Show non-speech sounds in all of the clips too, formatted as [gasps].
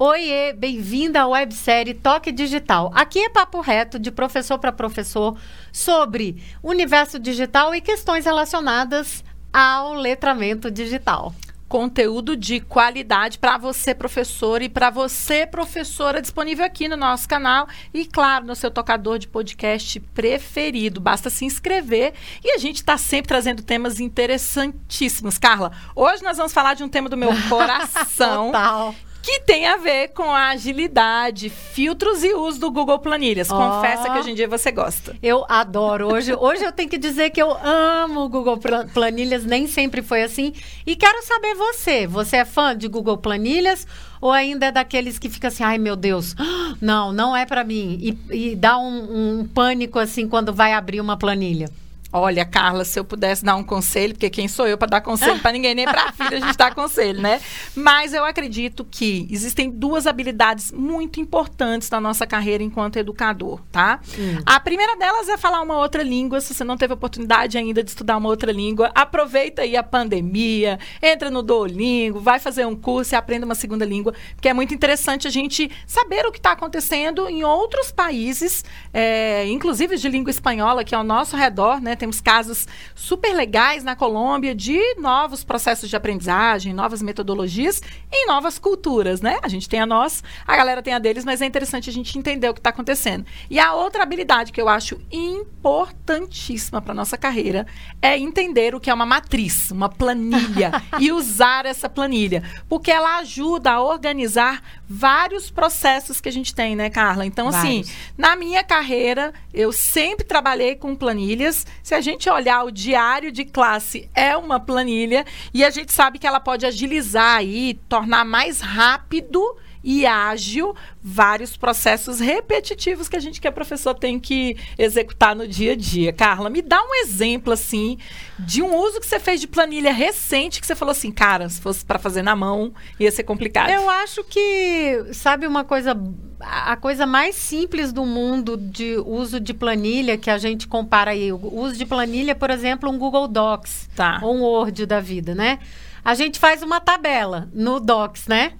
Oiê, bem-vinda à websérie Toque Digital. Aqui é papo reto de professor para professor sobre universo digital e questões relacionadas ao letramento digital conteúdo de qualidade para você, professor, e para você, professora, disponível aqui no nosso canal e, claro, no seu tocador de podcast preferido. Basta se inscrever e a gente está sempre trazendo temas interessantíssimos. Carla, hoje nós vamos falar de um tema do meu [laughs] coração. Total que tem a ver com a agilidade, filtros e uso do Google Planilhas. Oh. Confessa que hoje em dia você gosta. Eu adoro. Hoje, hoje eu tenho que dizer que eu amo o Google Planilhas, nem sempre foi assim. E quero saber você. Você é fã de Google Planilhas ou ainda é daqueles que fica assim, ai meu Deus, [gasps] não, não é para mim. E, e dá um, um pânico assim quando vai abrir uma planilha. Olha, Carla, se eu pudesse dar um conselho, porque quem sou eu para dar conselho para ninguém, nem para a [laughs] filha a gente dá conselho, né? Mas eu acredito que existem duas habilidades muito importantes na nossa carreira enquanto educador, tá? Hum. A primeira delas é falar uma outra língua. Se você não teve oportunidade ainda de estudar uma outra língua, aproveita aí a pandemia, entra no Duolingo, vai fazer um curso e aprenda uma segunda língua, porque é muito interessante a gente saber o que está acontecendo em outros países, é, inclusive de língua espanhola, que é ao nosso redor, né? Temos casos super legais na Colômbia de novos processos de aprendizagem, novas metodologias em novas culturas, né? A gente tem a nossa, a galera tem a deles, mas é interessante a gente entender o que está acontecendo. E a outra habilidade que eu acho importantíssima para nossa carreira é entender o que é uma matriz, uma planilha [laughs] e usar essa planilha, porque ela ajuda a organizar vários processos que a gente tem, né, Carla? Então, assim, vários. assim, na minha carreira, eu sempre trabalhei com planilhas. Se a gente olhar o diário de classe, é uma planilha e a gente sabe que ela pode agilizar e tornar mais rápido e ágil vários processos repetitivos que a gente que é professor tem que executar no dia a dia. Carla, me dá um exemplo assim de um uso que você fez de planilha recente que você falou assim, cara, se fosse para fazer na mão ia ser complicado. Eu acho que sabe uma coisa a coisa mais simples do mundo de uso de planilha que a gente compara aí, o uso de planilha, por exemplo, um Google Docs, tá. ou um Word da vida, né? A gente faz uma tabela no Docs, né?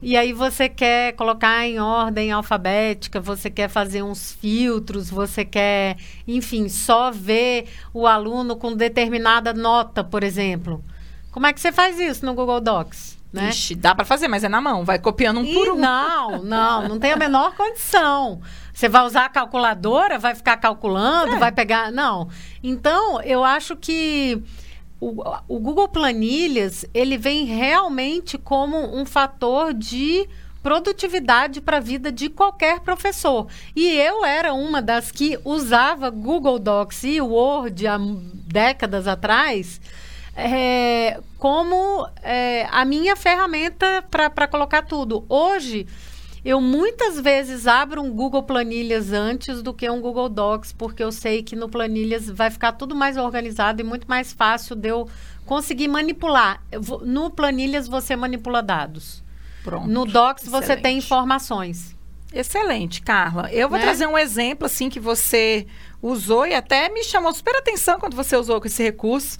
E aí você quer colocar em ordem alfabética, você quer fazer uns filtros, você quer, enfim, só ver o aluno com determinada nota, por exemplo. Como é que você faz isso no Google Docs? Né? Ixi, dá para fazer, mas é na mão, vai copiando um e por um. Não, não, não tem a menor condição. Você vai usar a calculadora, vai ficar calculando, é. vai pegar. Não. Então, eu acho que o, o Google Planilhas, ele vem realmente como um fator de produtividade para a vida de qualquer professor. E eu era uma das que usava Google Docs e Word há décadas atrás é, como é, a minha ferramenta para colocar tudo. Hoje, eu muitas vezes abro um Google Planilhas antes do que um Google Docs, porque eu sei que no Planilhas vai ficar tudo mais organizado e muito mais fácil de eu conseguir manipular. Vou, no Planilhas você manipula dados. Pronto. No Docs Excelente. você tem informações. Excelente, Carla. Eu vou né? trazer um exemplo assim que você usou e até me chamou super atenção quando você usou com esse recurso,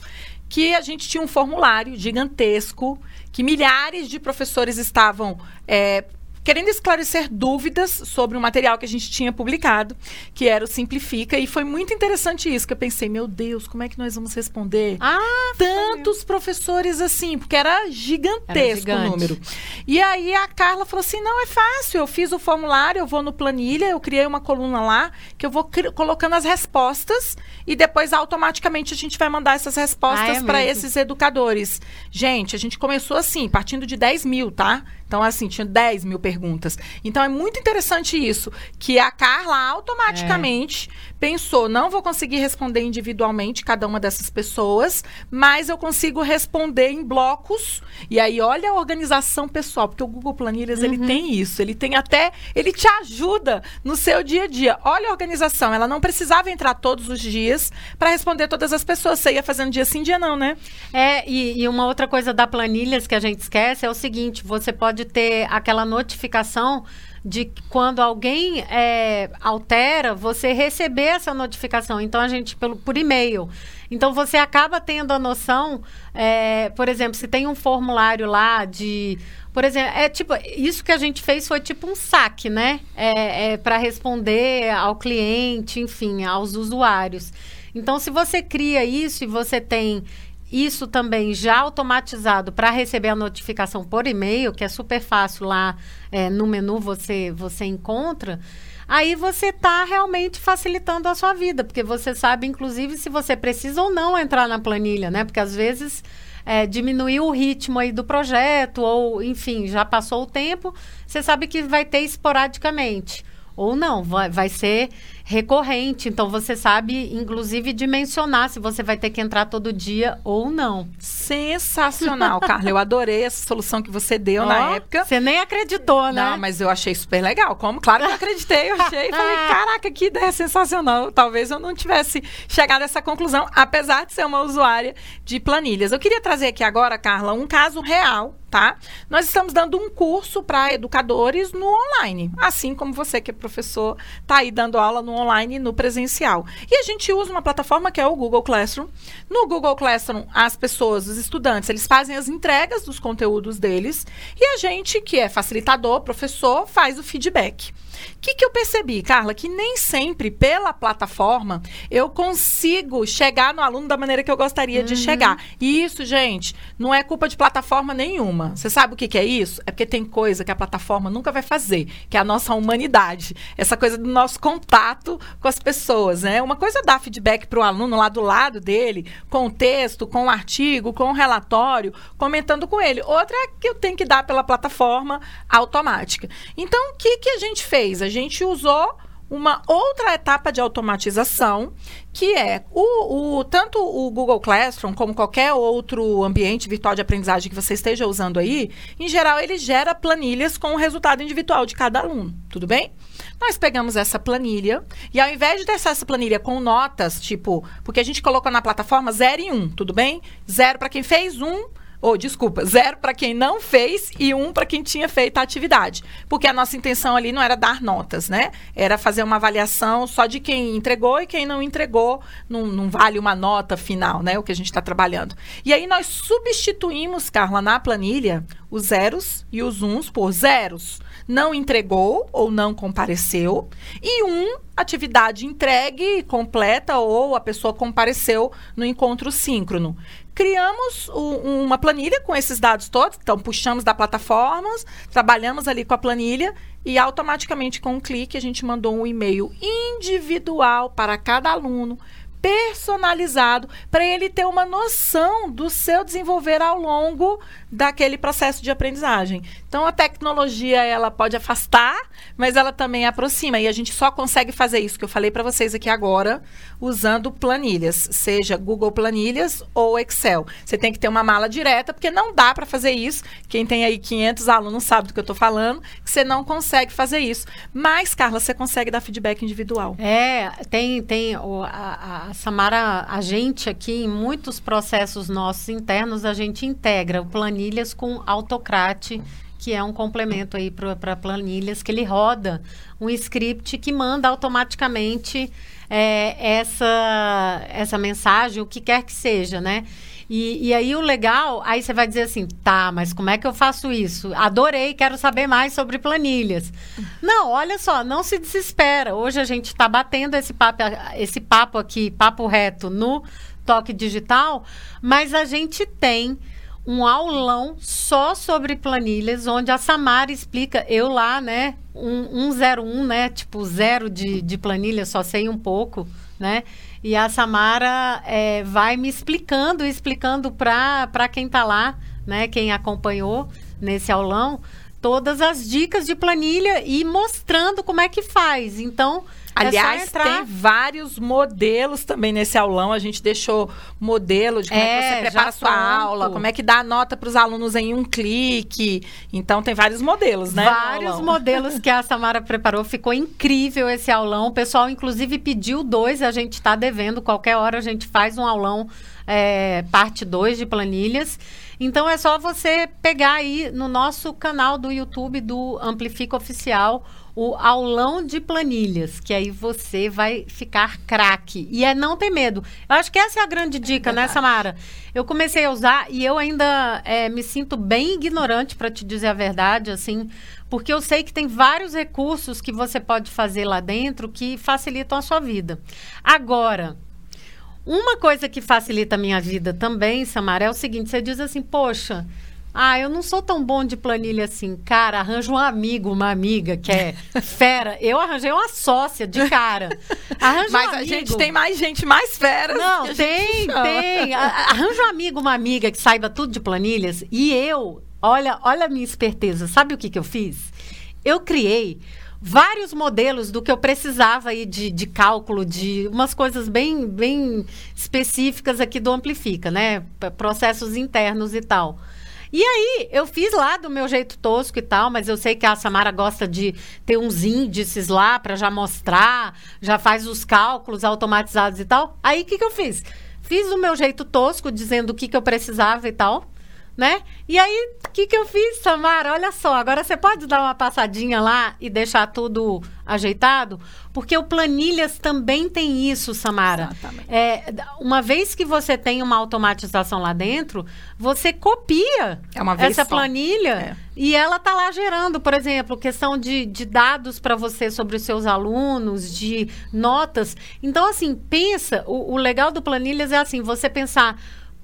que a gente tinha um formulário gigantesco que milhares de professores estavam é, querendo esclarecer dúvidas sobre o material que a gente tinha publicado, que era o Simplifica, e foi muito interessante isso, que eu pensei, meu Deus, como é que nós vamos responder ah, tantos professores assim, porque era gigantesco era o número. E aí a Carla falou assim, não, é fácil, eu fiz o formulário, eu vou no planilha, eu criei uma coluna lá, que eu vou colocando as respostas, e depois automaticamente a gente vai mandar essas respostas ah, é para esses educadores. Gente, a gente começou assim, partindo de 10 mil, tá? Então, assim, tinha 10 mil perguntas. Então, é muito interessante isso, que a Carla automaticamente é. Pensou, não vou conseguir responder individualmente cada uma dessas pessoas, mas eu consigo responder em blocos. E aí, olha a organização pessoal, porque o Google Planilhas, uhum. ele tem isso. Ele tem até, ele te ajuda no seu dia a dia. Olha a organização, ela não precisava entrar todos os dias para responder todas as pessoas. Você ia fazendo dia sim, dia não, né? É, e, e uma outra coisa da Planilhas que a gente esquece é o seguinte, você pode pode ter aquela notificação de quando alguém é, altera, você receber essa notificação. Então, a gente, pelo, por e-mail. Então, você acaba tendo a noção, é, por exemplo, se tem um formulário lá de Por exemplo, é tipo, isso que a gente fez foi tipo um saque, né? É, é para responder ao cliente, enfim, aos usuários. Então, se você cria isso e você tem isso também já automatizado para receber a notificação por e-mail, que é super fácil lá é, no menu você, você encontra, aí você está realmente facilitando a sua vida, porque você sabe, inclusive, se você precisa ou não entrar na planilha, né? Porque às vezes é, diminuiu o ritmo aí do projeto, ou enfim, já passou o tempo, você sabe que vai ter esporadicamente. Ou não, vai, vai ser recorrente. Então você sabe, inclusive, dimensionar se você vai ter que entrar todo dia ou não. Sensacional, [laughs] Carla. Eu adorei essa solução que você deu oh, na época. Você nem acreditou, né? Não, mas eu achei super legal. Como? Claro que eu acreditei. Eu achei falei, [laughs] caraca, que ideia sensacional. Talvez eu não tivesse chegado a essa conclusão, apesar de ser uma usuária de planilhas. Eu queria trazer aqui agora, Carla, um caso real tá? Nós estamos dando um curso para educadores no online, assim como você que é professor está aí dando aula no online e no presencial. E a gente usa uma plataforma que é o Google Classroom. No Google Classroom, as pessoas, os estudantes, eles fazem as entregas dos conteúdos deles e a gente, que é facilitador, professor, faz o feedback. O que, que eu percebi, Carla? Que nem sempre, pela plataforma, eu consigo chegar no aluno da maneira que eu gostaria uhum. de chegar. E isso, gente, não é culpa de plataforma nenhuma. Você sabe o que, que é isso? É porque tem coisa que a plataforma nunca vai fazer, que é a nossa humanidade. Essa coisa do nosso contato com as pessoas, né? Uma coisa é dar feedback para o aluno lá do lado dele, com o texto, com o artigo, com o relatório, comentando com ele. Outra é que eu tenho que dar pela plataforma automática. Então, o que, que a gente fez? fez? A gente usou uma outra etapa de automatização, que é o, o, tanto o Google Classroom como qualquer outro ambiente virtual de aprendizagem que você esteja usando aí, em geral ele gera planilhas com o resultado individual de cada aluno, tudo bem? Nós pegamos essa planilha e ao invés de deixar essa planilha com notas, tipo, porque a gente colocou na plataforma 0 e 1, um, tudo bem? Zero para quem fez, um ou, oh, desculpa, zero para quem não fez e um para quem tinha feito a atividade. Porque a nossa intenção ali não era dar notas, né? Era fazer uma avaliação só de quem entregou e quem não entregou. Não, não vale uma nota final, né? O que a gente está trabalhando. E aí nós substituímos, Carla, na planilha, os zeros e os uns por zeros. Não entregou ou não compareceu. E um, atividade entregue, completa, ou a pessoa compareceu no encontro síncrono criamos o, uma planilha com esses dados todos. Então, puxamos da plataforma, trabalhamos ali com a planilha e automaticamente, com um clique, a gente mandou um e-mail individual para cada aluno, personalizado para ele ter uma noção do seu desenvolver ao longo daquele processo de aprendizagem. Então a tecnologia ela pode afastar, mas ela também aproxima e a gente só consegue fazer isso que eu falei para vocês aqui agora usando planilhas, seja Google Planilhas ou Excel. Você tem que ter uma mala direta porque não dá para fazer isso. Quem tem aí 500 alunos sabe do que eu estou falando, que você não consegue fazer isso. Mas Carla, você consegue dar feedback individual. É, tem tem o, a, a Samara, a gente aqui em muitos processos nossos internos a gente integra o planilha planilhas com Autocrat, que é um complemento aí para planilhas, que ele roda um script que manda automaticamente é, essa, essa mensagem, o que quer que seja, né? E, e, aí o legal, aí você vai dizer assim, tá, mas como é que eu faço isso? Adorei, quero saber mais sobre planilhas. Não, olha só, não se desespera. Hoje a gente está batendo esse papo, esse papo aqui, papo reto, no toque digital, mas a gente tem um aulão só sobre planilhas, onde a Samara explica, eu lá, né, um, 101, né, tipo zero de, de planilha, só sei um pouco, né, e a Samara é, vai me explicando, explicando para quem está lá, né, quem acompanhou nesse aulão, todas as dicas de planilha e mostrando como é que faz. Então, Aliás, é tem vários modelos também nesse aulão. A gente deixou modelo de como é, é que você prepara a sua pronto. aula, como é que dá a nota para os alunos em um clique. Então, tem vários modelos, né? Vários modelos que a Samara preparou. Ficou incrível esse aulão. O pessoal, inclusive, pediu dois. A gente está devendo. Qualquer hora a gente faz um aulão é, parte 2 de planilhas. Então é só você pegar aí no nosso canal do YouTube do Amplifica Oficial o aulão de planilhas, que aí você vai ficar craque. E é não ter medo. Eu acho que essa é a grande dica, é né, Samara? Eu comecei a usar e eu ainda é, me sinto bem ignorante, para te dizer a verdade, assim, porque eu sei que tem vários recursos que você pode fazer lá dentro que facilitam a sua vida. Agora, uma coisa que facilita a minha vida também, Samara, é o seguinte: você diz assim, poxa. Ah, eu não sou tão bom de planilha assim. Cara, arranja um amigo, uma amiga que é fera. Eu arranjei uma sócia de cara. Arranja Mas um a gente tem mais gente mais fera. Não, tem, tem. Arranja um amigo, uma amiga que saiba tudo de planilhas. E eu, olha, olha a minha esperteza. Sabe o que, que eu fiz? Eu criei vários modelos do que eu precisava aí de, de cálculo, de umas coisas bem, bem específicas aqui do Amplifica, né? Processos internos e tal. E aí, eu fiz lá do meu jeito tosco e tal, mas eu sei que a Samara gosta de ter uns índices lá para já mostrar, já faz os cálculos automatizados e tal. Aí, o que, que eu fiz? Fiz do meu jeito tosco, dizendo o que, que eu precisava e tal né? E aí, o que, que eu fiz, Samara? Olha só, agora você pode dar uma passadinha lá e deixar tudo ajeitado? Porque o Planilhas também tem isso, Samara. Exatamente. É, uma vez que você tem uma automatização lá dentro, você copia é essa só. planilha é. e ela tá lá gerando, por exemplo, questão de, de dados para você sobre os seus alunos, de notas. Então, assim, pensa, o, o legal do Planilhas é assim, você pensar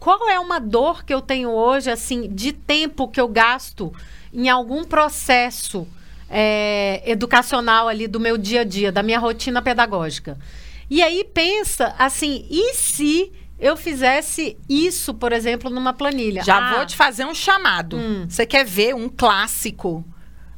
qual é uma dor que eu tenho hoje, assim, de tempo que eu gasto em algum processo é, educacional ali do meu dia a dia, da minha rotina pedagógica. E aí pensa assim, e se eu fizesse isso, por exemplo, numa planilha? Já ah, vou te fazer um chamado. Hum. Você quer ver um clássico?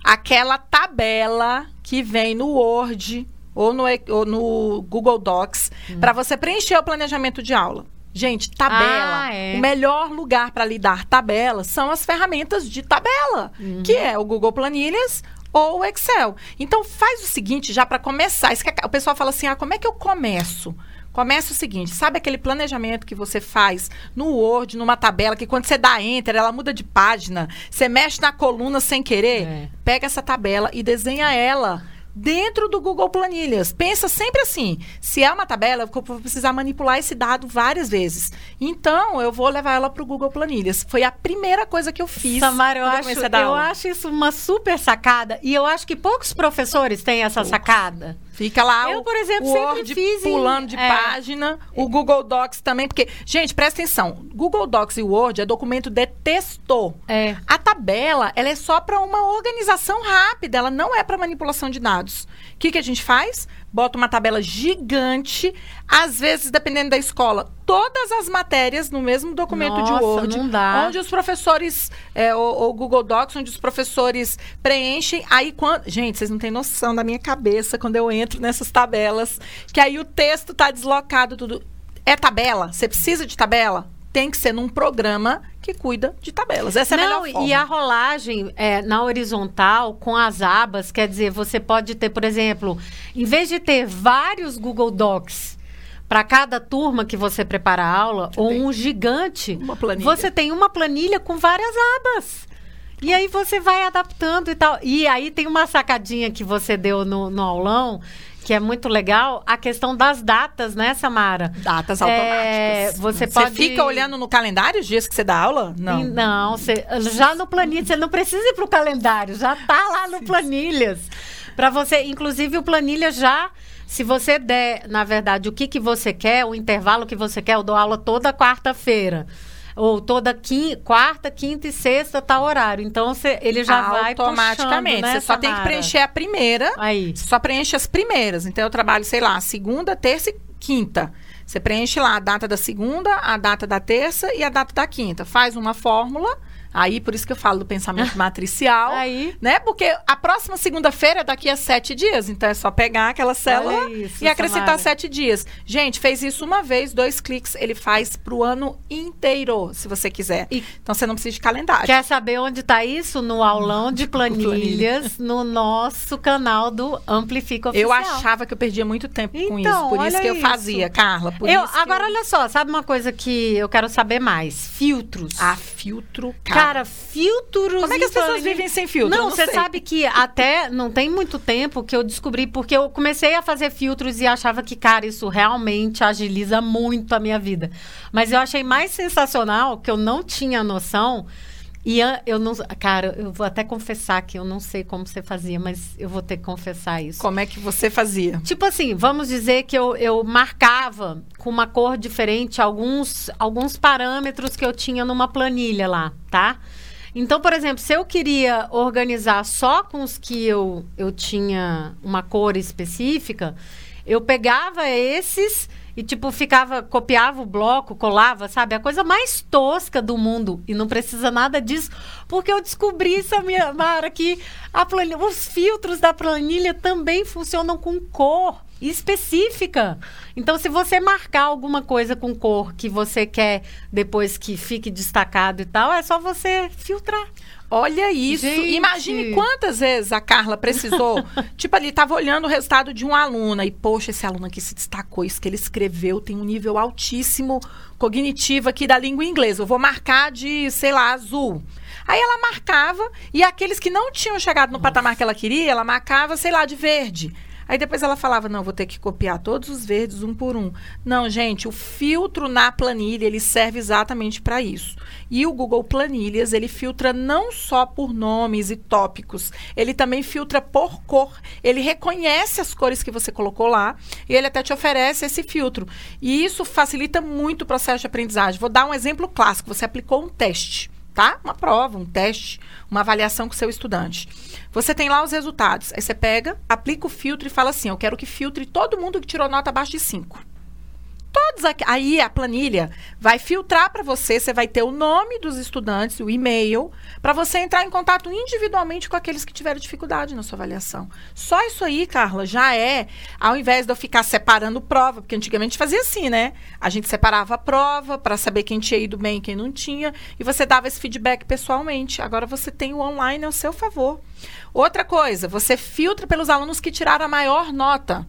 Aquela tabela que vem no Word ou no, ou no Google Docs hum. para você preencher o planejamento de aula. Gente, tabela. Ah, é. O melhor lugar para lidar tabela são as ferramentas de tabela, uhum. que é o Google Planilhas ou o Excel. Então faz o seguinte, já para começar, o pessoal fala assim: "Ah, como é que eu começo?" Começa o seguinte, sabe aquele planejamento que você faz no Word, numa tabela, que quando você dá enter, ela muda de página, você mexe na coluna sem querer? É. Pega essa tabela e desenha ela dentro do Google Planilhas. Pensa sempre assim: se é uma tabela, eu vou precisar manipular esse dado várias vezes. Então, eu vou levar ela para o Google Planilhas. Foi a primeira coisa que eu fiz. Samara, eu, acho, eu acho isso uma super sacada. E eu acho que poucos professores têm essa sacada. Fica lá eu, o, por exemplo, o Word fiz pulando de é, página, o Google Docs também, porque, gente, presta atenção, Google Docs e Word é documento de texto. É. A tabela, ela é só para uma organização rápida, ela não é para manipulação de dados. O que, que a gente faz? Bota uma tabela gigante, às vezes, dependendo da escola, todas as matérias no mesmo documento Nossa, de Word, onde os professores, é, o, o, Google Docs, onde os professores preenchem. Aí, quando. Gente, vocês não têm noção da minha cabeça quando eu entro nessas tabelas, que aí o texto está deslocado, tudo. É tabela? Você precisa de tabela? Tem que ser num programa que cuida de tabelas. Essa é a Não, melhor forma. E a rolagem é, na horizontal, com as abas, quer dizer, você pode ter, por exemplo, em vez de ter vários Google Docs para cada turma que você prepara a aula, ou um gigante, você tem uma planilha com várias abas. E aí você vai adaptando e tal. E aí tem uma sacadinha que você deu no, no aulão, que é muito legal, a questão das datas, né, Samara? Datas automáticas. É, você, você fica olhando no calendário os dias que você dá aula? Não. Não, você, já no planilha, você não precisa ir para o calendário, já tá lá no planilhas. Para você, inclusive o planilha já se você der, na verdade, o que, que você quer, o intervalo que você quer, eu dou aula toda quarta-feira ou toda quinta, quarta, quinta e sexta tá horário. Então cê, ele já vai automaticamente. Puxando, né, você só tem que preencher a primeira. Aí. Você só preenche as primeiras. Então eu trabalho, sei lá, segunda, terça e quinta. Você preenche lá a data da segunda, a data da terça e a data da quinta. Faz uma fórmula Aí, por isso que eu falo do pensamento [laughs] matricial, Aí. né? Porque a próxima segunda-feira é daqui a sete dias. Então, é só pegar aquela célula Olha isso, e acrescentar Samara. sete dias. Gente, fez isso uma vez, dois cliques, ele faz pro ano inteiro, se você quiser. E- Então, você não precisa de calendário. Quer saber onde está isso? No aulão de [laughs] planilhas, no nosso canal do Amplifica Oficial. Eu achava que eu perdia muito tempo com Então, isso. Por isso que eu fazia, Carla. Eu, agora, eu... olha só, sabe uma coisa que eu quero saber mais? Filtros. Ah, filtro, cara. Cara, filtros. Como é que as pessoas vivem sem filtro? Não, não você sei. sabe que até não tem muito tempo que eu descobri, porque eu comecei a fazer filtros e achava que, cara, isso realmente agiliza muito a minha vida. Mas eu achei mais sensacional que eu não tinha noção. E eu não. Cara, eu vou até confessar que eu não sei como você fazia, mas eu vou ter que confessar isso. Como é que você fazia? Tipo assim, vamos dizer que eu, eu marcava com uma cor diferente alguns, alguns parâmetros que eu tinha numa planilha lá, tá? Então, por exemplo, se eu queria organizar só com os que eu, eu tinha uma cor específica, eu pegava esses e, tipo, ficava, copiava o bloco, colava, sabe? A coisa mais tosca do mundo. E não precisa nada disso, porque eu descobri, Samia, Mara, que planilha, os filtros da planilha também funcionam com cor específica. Então, se você marcar alguma coisa com cor que você quer depois que fique destacado e tal, é só você filtrar. Olha isso. Gente. Imagine quantas vezes a Carla precisou. [laughs] tipo ali, tava olhando o resultado de uma aluna e, poxa, esse aluno aqui se destacou. Isso que ele escreveu tem um nível altíssimo cognitivo aqui da língua inglesa. Eu vou marcar de, sei lá, azul. Aí ela marcava e aqueles que não tinham chegado no patamar que ela queria, ela marcava, sei lá, de verde. Aí depois ela falava, não, vou ter que copiar todos os verdes um por um. Não, gente, o filtro na planilha, ele serve exatamente para isso. E o Google Planilhas, ele filtra não só por nomes e tópicos, ele também filtra por cor. Ele reconhece as cores que você colocou lá e ele até te oferece esse filtro. E isso facilita muito o processo de aprendizagem. Vou dar um exemplo clássico. Você aplicou um teste tá? Uma prova, um teste, uma avaliação com seu estudante. Você tem lá os resultados. Aí você pega, aplica o filtro e fala assim: eu quero que filtre todo mundo que tirou nota abaixo de 5. Todos aqui, aí a planilha vai filtrar para você, você vai ter o nome dos estudantes, o e-mail, para você entrar em contato individualmente com aqueles que tiveram dificuldade na sua avaliação. Só isso aí, Carla, já é, ao invés de eu ficar separando prova, porque antigamente fazia assim, né? A gente separava a prova para saber quem tinha ido bem e quem não tinha, e você dava esse feedback pessoalmente. Agora você tem o online ao seu favor. Outra coisa, você filtra pelos alunos que tiraram a maior nota.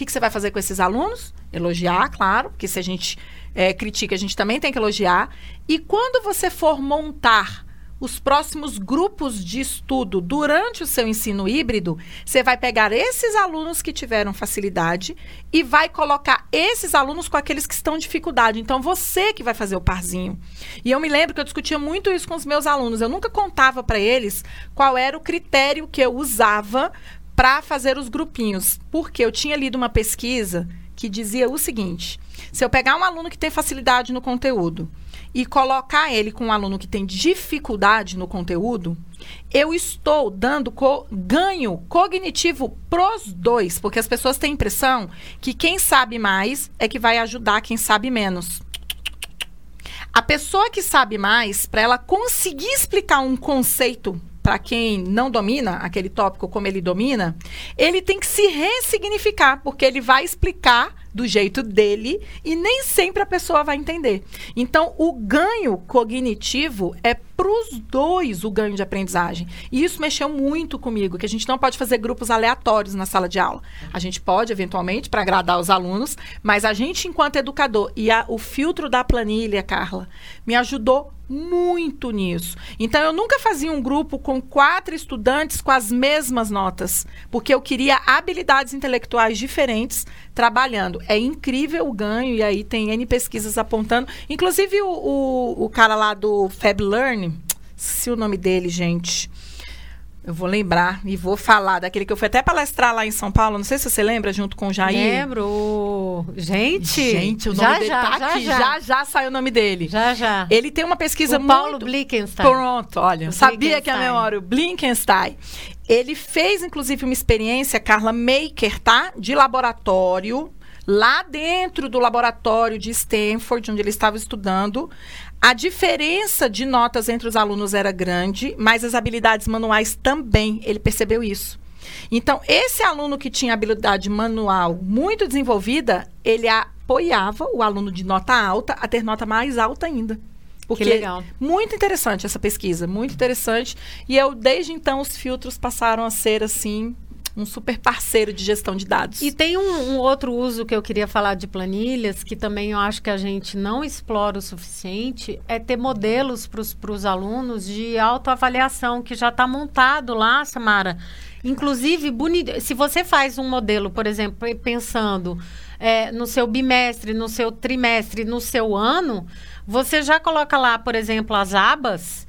Que, que você vai fazer com esses alunos? Elogiar, claro, porque se a gente é, critica, a gente também tem que elogiar. E quando você for montar os próximos grupos de estudo durante o seu ensino híbrido, você vai pegar esses alunos que tiveram facilidade e vai colocar esses alunos com aqueles que estão em dificuldade. Então, você que vai fazer o parzinho. E eu me lembro que eu discutia muito isso com os meus alunos. Eu nunca contava para eles qual era o critério que eu usava para fazer os grupinhos. Porque eu tinha lido uma pesquisa que dizia o seguinte: se eu pegar um aluno que tem facilidade no conteúdo e colocar ele com um aluno que tem dificuldade no conteúdo, eu estou dando co ganho cognitivo pros dois, porque as pessoas têm a impressão que quem sabe mais é que vai ajudar quem sabe menos. A pessoa que sabe mais, para ela conseguir explicar um conceito para quem não domina aquele tópico como ele domina, ele tem que se ressignificar, porque ele vai explicar do jeito dele e nem sempre a pessoa vai entender. Então, o ganho cognitivo é para os dois o ganho de aprendizagem. E isso mexeu muito comigo, que a gente não pode fazer grupos aleatórios na sala de aula. A gente pode, eventualmente, para agradar os alunos, mas a gente, enquanto educador, e a, o filtro da planilha, Carla, me ajudou muito nisso. Então, eu nunca fazia um grupo com quatro estudantes com as mesmas notas, porque eu queria habilidades intelectuais diferentes trabalhando. É incrível o ganho, e aí tem N pesquisas apontando. Inclusive, o, o, o cara lá do Fab Learn, se o nome dele, gente. Eu vou lembrar e vou falar daquele que eu fui até palestrar lá em São Paulo. Não sei se você lembra, junto com o Jair. Lembro. Gente, Gente, o nome já, dele já, tá já, aqui. já, Já, já saiu o nome dele. já, já. Ele tem uma pesquisa o Paulo muito... Blickenstein. Pronto, olha, O sabia que a Blinkenstein. memória, o Blinkenstein. Ele fez, inclusive, uma experiência, Carla Maker, tá? De laboratório, lá dentro do laboratório de Stanford, onde ele estava estudando. A diferença de notas entre os alunos era grande, mas as habilidades manuais também. Ele percebeu isso. Então, esse aluno que tinha habilidade manual muito desenvolvida, ele apoiava o aluno de nota alta a ter nota mais alta ainda. Porque que legal. muito interessante essa pesquisa, muito interessante. E eu, desde então, os filtros passaram a ser assim um super parceiro de gestão de dados. E tem um, um, outro uso que eu queria falar de planilhas, que também eu acho que a gente não explora o suficiente, é ter modelos para os alunos de autoavaliação, que já está montado lá, Samara. Inclusive, bonito, se você faz um modelo, por exemplo, pensando é, no seu bimestre, no seu trimestre, no seu ano, você já coloca lá, por exemplo, as abas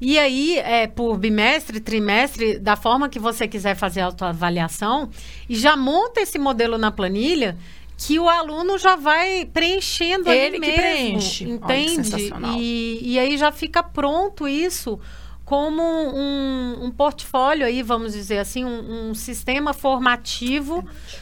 e aí, é, por bimestre, trimestre, da forma que você quiser fazer a autoavaliação, e já monta esse modelo na planilha que o aluno já vai preenchendo Ele que mesmo, preenche. entende? E, e aí já fica pronto isso como um, um portfólio aí, vamos dizer assim, um, um sistema formativo é,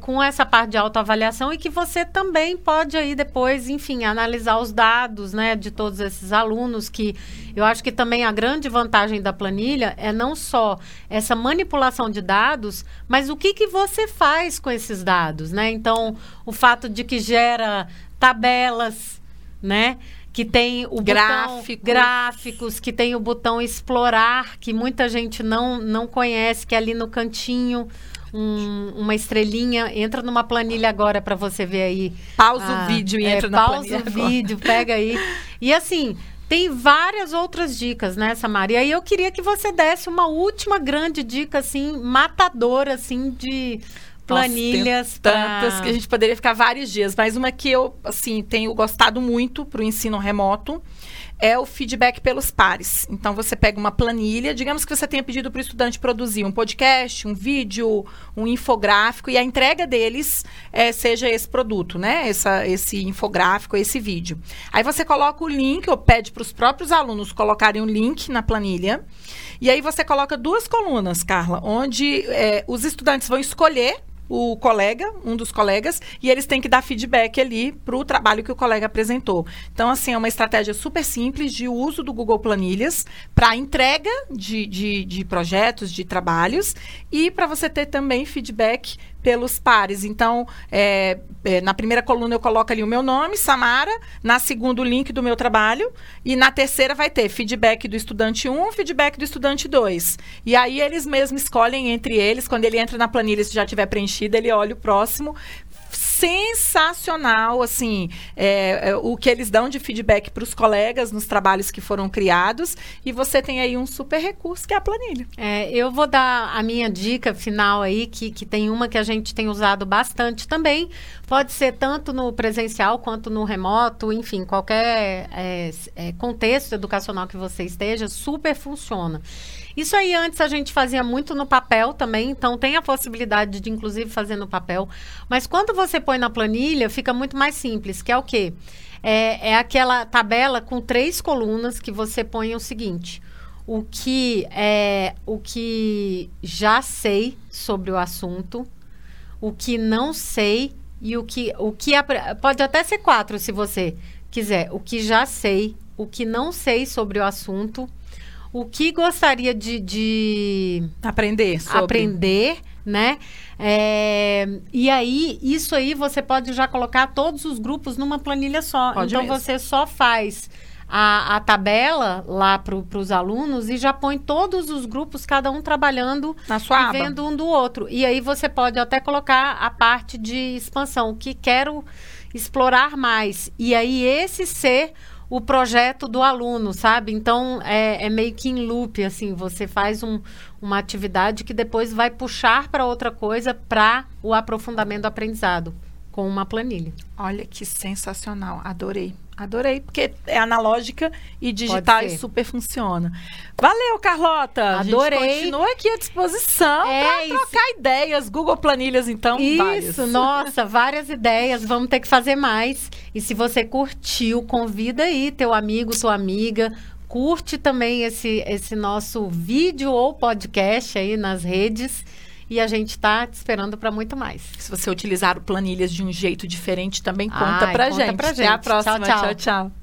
com essa parte de autoavaliação e que você também pode aí depois, enfim, analisar os dados, né, de todos esses alunos que eu acho que também a grande vantagem da planilha é não só essa manipulação de dados, mas o que que você faz com esses dados, né? Então, o fato de que gera tabelas, né? que tem o Gráfico. botão gráficos, que tem o botão explorar, que muita gente não não conhece, que é ali no cantinho um, uma estrelinha, entra numa planilha agora para você ver aí. Pausa ah, o vídeo e é, entra na planilha. Pausa o vídeo, pega aí. [laughs] E assim, tem várias outras dicas, né, Samara? E aí eu queria que você desse uma última grande dica, assim, matadora, assim, de planilhas tantas pra... que a gente poderia ficar vários dias, mas uma que eu assim tenho gostado muito para o ensino remoto é o feedback pelos pares. Então você pega uma planilha, digamos que você tenha pedido para o estudante produzir um podcast, um vídeo, um infográfico e a entrega deles é, seja esse produto, né? Essa, esse infográfico, esse vídeo. Aí você coloca o link ou pede para os próprios alunos colocarem o um link na planilha. E aí você coloca duas colunas, Carla, onde é, os estudantes vão escolher o colega, um dos colegas, e eles têm que dar feedback ali para o trabalho que o colega apresentou. Então, assim, é uma estratégia super simples de uso do Google Planilhas para entrega de, de, de projetos, de trabalhos, e para você ter também feedback pelos pares. Então, é, é, na primeira coluna eu coloco ali o meu nome, Samara, na segunda o link do meu trabalho, e na terceira vai ter feedback do estudante 1, feedback do estudante 2. E aí eles mesmos escolhem entre eles, quando ele entra na planilha, se já tiver preenchido, ele olha o próximo, sensacional, assim, é, é, o que eles dão de feedback para os colegas nos trabalhos que foram criados. E você tem aí um super recurso que é a planilha. É, eu vou dar a minha dica final aí, que, que tem uma que a gente tem usado bastante também. Pode ser tanto no presencial quanto no remoto, enfim, qualquer é, é contexto educacional que você esteja, super funciona. Isso aí antes a gente fazia muito no papel também, então tem a possibilidade de inclusive fazer no papel. Mas quando você põe na planilha, fica muito mais simples, que é o quê? É, é aquela tabela com três colunas que você põe o seguinte: o que é o que já sei sobre o assunto, o que não sei e o que o que pode até ser quatro se você quiser. O que já sei, o que não sei sobre o assunto o que gostaria de, de aprender sobre. aprender, né? É, e aí, isso aí você pode já colocar todos os grupos numa planilha só. Pode então mesmo. você só faz a, a tabela lá para os alunos e já põe todos os grupos, cada um trabalhando na sua e aba. vendo um do outro. E aí você pode até colocar a parte de expansão, que quero explorar mais. E aí esse ser o projeto do aluno, sabe? Então é, é meio que em loop, assim, você faz um, uma atividade que depois vai puxar para outra coisa para o aprofundamento do aprendizado com uma planilha. Olha que sensacional, adorei. Adorei, porque é analógica e digital e super funciona. Valeu, Carlota! Adorei. A gente continua aqui à disposição é, para trocar ideias. Google Planilhas, então, Isso, várias. [laughs] nossa, várias ideias. Vamos ter que fazer mais. E se você curtiu, convida aí teu amigo, sua amiga. Curte também esse, esse nosso vídeo ou podcast aí nas redes e a gente está te esperando para muito mais. Se você utilizar planilhas de um jeito diferente, também conta Ai, pra conta gente. Pra gente. Até a próxima. tchau. tchau. tchau, tchau.